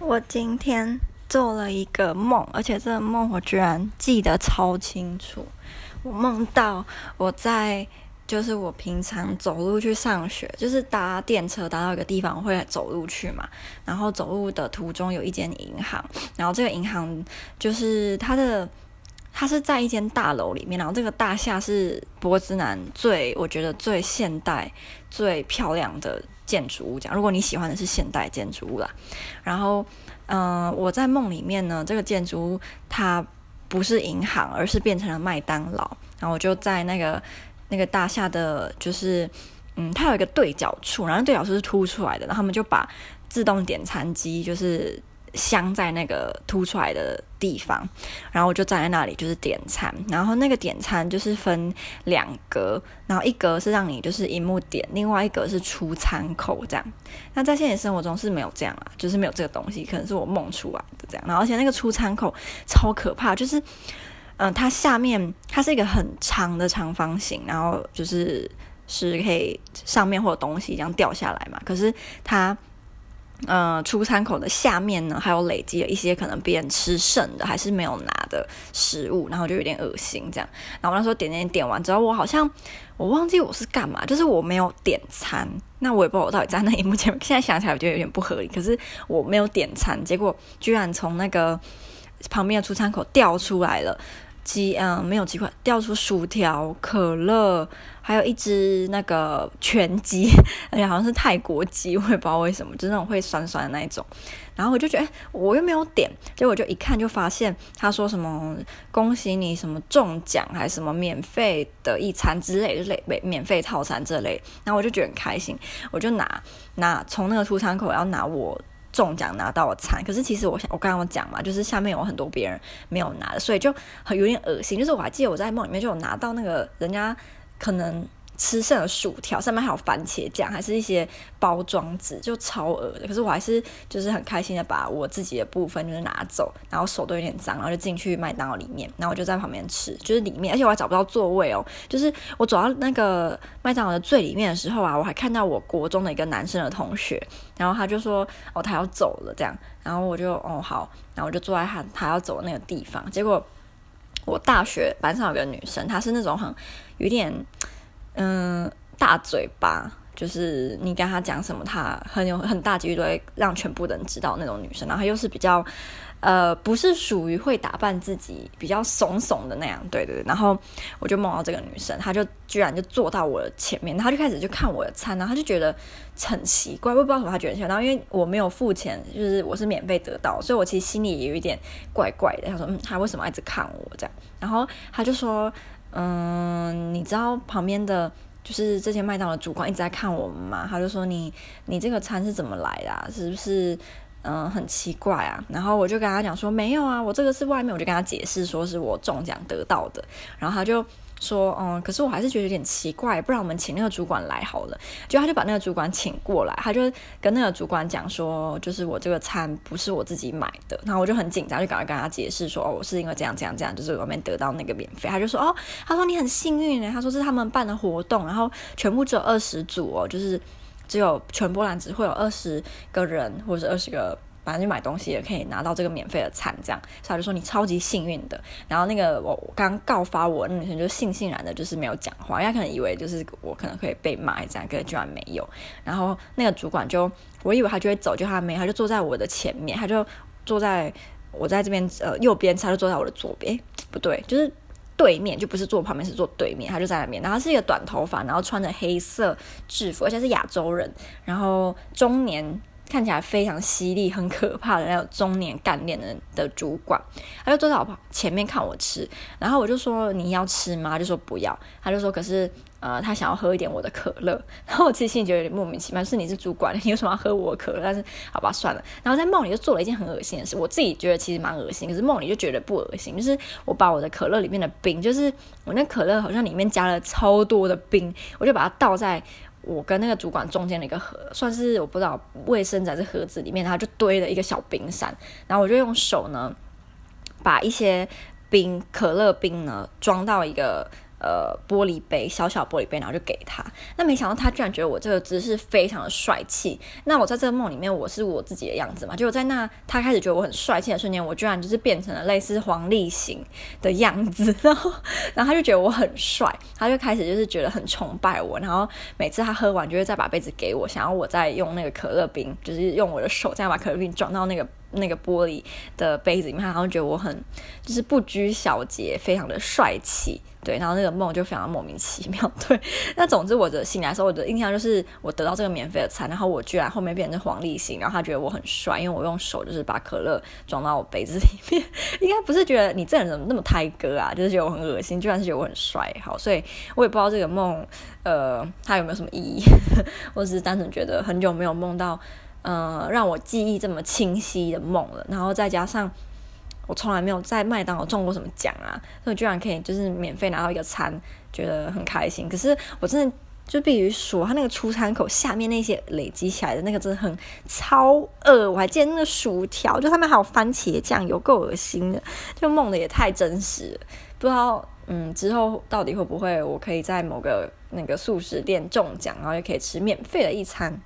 我今天做了一个梦，而且这个梦我居然记得超清楚。我梦到我在，就是我平常走路去上学，就是搭电车搭到一个地方会走路去嘛。然后走路的途中有一间银行，然后这个银行就是它的，它是在一间大楼里面，然后这个大厦是波兹南最，我觉得最现代、最漂亮的。建筑物讲，如果你喜欢的是现代建筑物啦，然后，嗯、我在梦里面呢，这个建筑物它不是银行，而是变成了麦当劳。然后我就在那个那个大厦的，就是，嗯，它有一个对角处，然后对角处是凸出来的，然后他们就把自动点餐机就是。镶在那个凸出来的地方，然后我就站在那里，就是点餐。然后那个点餐就是分两格，然后一格是让你就是萤幕点，另外一格是出餐口这样。那在现实生活中是没有这样啊，就是没有这个东西，可能是我梦出来的这样。然后而且那个出餐口超可怕，就是嗯、它下面它是一个很长的长方形，然后就是是可以上面会有东西这样掉下来嘛。可是它。呃，出餐口的下面呢，还有累积了一些可能别人吃剩的，还是没有拿的食物，然后就有点恶心这样。然后我那时候点点点完之后，我好像我忘记我是干嘛，就是我没有点餐。那我也不知道我到底在那萤幕前面，现在想起来我觉得有点不合理。可是我没有点餐，结果居然从那个旁边的出餐口掉出来了。鸡嗯，没有鸡块，掉出薯条、可乐，还有一只那个全鸡，而且好像是泰国鸡，我也不知道为什么，就那种会酸酸的那一种。然后我就觉得，我又没有点，结果就一看就发现他说什么恭喜你什么中奖，还什么免费的一餐之类之类，免费套餐之类。然后我就觉得很开心，我就拿拿从那个出餐口要拿我。中奖拿到了餐，可是其实我想，我刚刚讲嘛，就是下面有很多别人没有拿的，所以就很有点恶心。就是我还记得我在梦里面就有拿到那个人家可能。吃剩的薯条上面还有番茄酱，还是一些包装纸，就超恶的。可是我还是就是很开心的把我自己的部分就是拿走，然后手都有点脏，然后就进去麦当劳里面，然后我就在旁边吃，就是里面，而且我还找不到座位哦。就是我走到那个麦当劳的最里面的时候啊，我还看到我国中的一个男生的同学，然后他就说哦他要走了这样，然后我就哦好，然后我就坐在他他要走的那个地方。结果我大学班上有个女生，她是那种很有点。嗯，大嘴巴，就是你跟他讲什么，他很有很大几率都会让全部人知道那种女生。然后又是比较，呃，不是属于会打扮自己，比较怂怂的那样。对对。然后我就梦到这个女生，她就居然就坐到我的前面，她就开始就看我的餐，然后她就觉得很奇怪，我不知道什么，她觉得。然后因为我没有付钱，就是我是免费得到，所以我其实心里也有一点怪怪的。她说，嗯，她为什么一直看我这样？然后她就说。嗯，你知道旁边的就是这些麦当劳主管一直在看我们嘛？他就说你你这个餐是怎么来的？是不是嗯很奇怪啊？然后我就跟他讲说没有啊，我这个是外面，我就跟他解释说是我中奖得到的，然后他就。说嗯，可是我还是觉得有点奇怪，不然我们请那个主管来好了。就他就把那个主管请过来，他就跟那个主管讲说，就是我这个餐不是我自己买的。然后我就很紧张，就赶快跟他解释说，哦，我是因为这样这样这样，就是我没得到那个免费。他就说，哦，他说你很幸运呢，他说是他们办的活动，然后全部只有二十组哦，就是只有全波兰只会有二十个人或者二十个。反正就买东西也可以拿到这个免费的餐，这样，所以他就说你超级幸运的。然后那个我刚告发我的那女生就悻悻然的，就是没有讲话，因为她可能以为就是我可能可以被骂这样，可是居然没有。然后那个主管就，我以为他就会走，就他没，他就坐在我的前面，他就坐在我在这边呃右边，他就坐在我的左边，不对，就是对面，就不是坐旁边，是坐对面，他就在那边。然后是一个短头发，然后穿着黑色制服，而且是亚洲人，然后中年。看起来非常犀利、很可怕的那种中年干练的的主管，他就坐在我前面看我吃，然后我就说，你要吃吗？他就说不要，他就说可是呃他想要喝一点我的可乐，然后我其实心里就有点莫名其妙，是你是主管，你为什么要喝我可乐？但是好吧算了，然后在梦里就做了一件很恶心的事，我自己觉得其实蛮恶心，可是梦里就觉得不恶心，就是我把我的可乐里面的冰，就是我那可乐好像里面加了超多的冰，我就把它倒在。我跟那个主管中间的一个盒，算是我不知道卫生纸还是盒子里面，他就堆了一个小冰山，然后我就用手呢，把一些冰可乐冰呢装到一个呃玻璃杯，小小玻璃杯，然后就给他。那没想到他居然觉得我这个姿势非常的帅气。那我在这个梦里面，我是我自己的样子嘛？就在那他开始觉得我很帅气的瞬间，我居然就是变成了类似黄立行的样子。然后，然后他就觉得我很帅，他就开始就是觉得很崇拜我。然后每次他喝完，就会再把杯子给我，想要我再用那个可乐冰，就是用我的手这样把可乐冰装到那个。那个玻璃的杯子里面，然后觉得我很就是不拘小节，非常的帅气，对，然后那个梦就非常莫名其妙，对。那总之，我的醒来时候，我的印象就是我得到这个免费的餐，然后我居然后面变成黄立行，然后他觉得我很帅，因为我用手就是把可乐装到我杯子里面，应该不是觉得你这人怎么那么胎哥啊，就是觉得我很恶心，居然是觉得我很帅，好，所以我也不知道这个梦，呃，它有没有什么意义，我只是单纯觉得很久没有梦到。呃，让我记忆这么清晰的梦了，然后再加上我从来没有在麦当劳中过什么奖啊，所以居然可以就是免费拿到一个餐，觉得很开心。可是我真的就必须说，他那个出餐口下面那些累积起来的那个真的很超恶，我还记得那个薯条，就上面还有番茄酱，有够恶心的，就梦的也太真实，不知道嗯之后到底会不会我可以在某个那个速食店中奖，然后也可以吃免费的一餐。